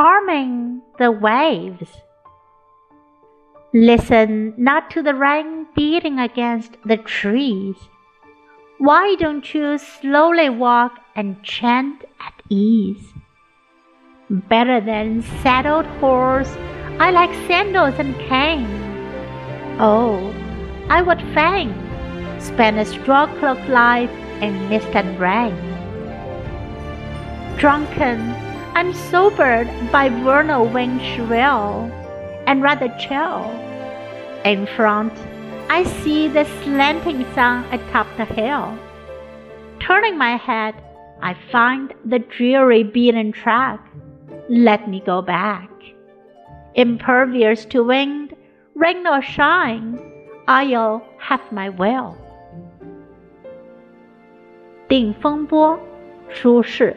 calming the waves. Listen not to the rain beating against the trees. Why don't you slowly walk and chant at ease? Better than saddled horse, I like sandals and cane. Oh, I would fain spend a straw cloak life in mist and rain. Drunken, I'm sobered by vernal wind shrill, and rather chill. In front, I see the slanting sun atop the hill. Turning my head, I find the dreary beaten track. Let me go back. Impervious to wind, rain or shine, I'll have my will. 定风波，苏轼。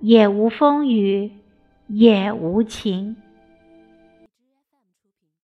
也无风雨也无晴。